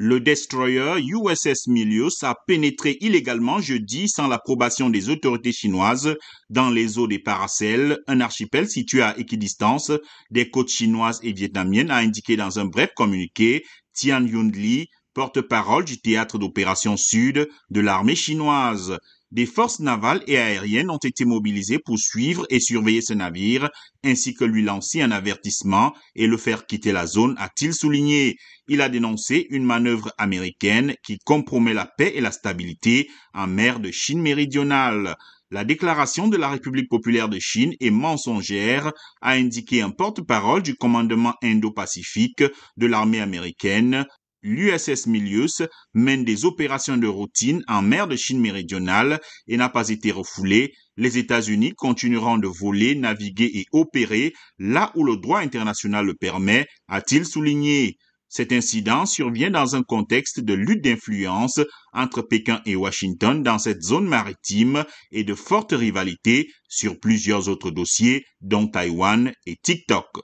Le destroyer USS Milius a pénétré illégalement jeudi sans l'approbation des autorités chinoises dans les eaux des Paracels, un archipel situé à équidistance des côtes chinoises et vietnamiennes, a indiqué dans un bref communiqué Tian Yun-li, porte-parole du théâtre d'opération sud de l'armée chinoise. Des forces navales et aériennes ont été mobilisées pour suivre et surveiller ce navire, ainsi que lui lancer un avertissement et le faire quitter la zone, a-t-il souligné. Il a dénoncé une manœuvre américaine qui compromet la paix et la stabilité en mer de Chine méridionale. La déclaration de la République populaire de Chine est mensongère, a indiqué un porte-parole du commandement Indo-Pacifique de l'armée américaine, l'USS Milius mène des opérations de routine en mer de Chine méridionale et n'a pas été refoulé. Les États-Unis continueront de voler, naviguer et opérer là où le droit international le permet, a-t-il souligné. Cet incident survient dans un contexte de lutte d'influence entre Pékin et Washington dans cette zone maritime et de fortes rivalités sur plusieurs autres dossiers, dont Taïwan et TikTok.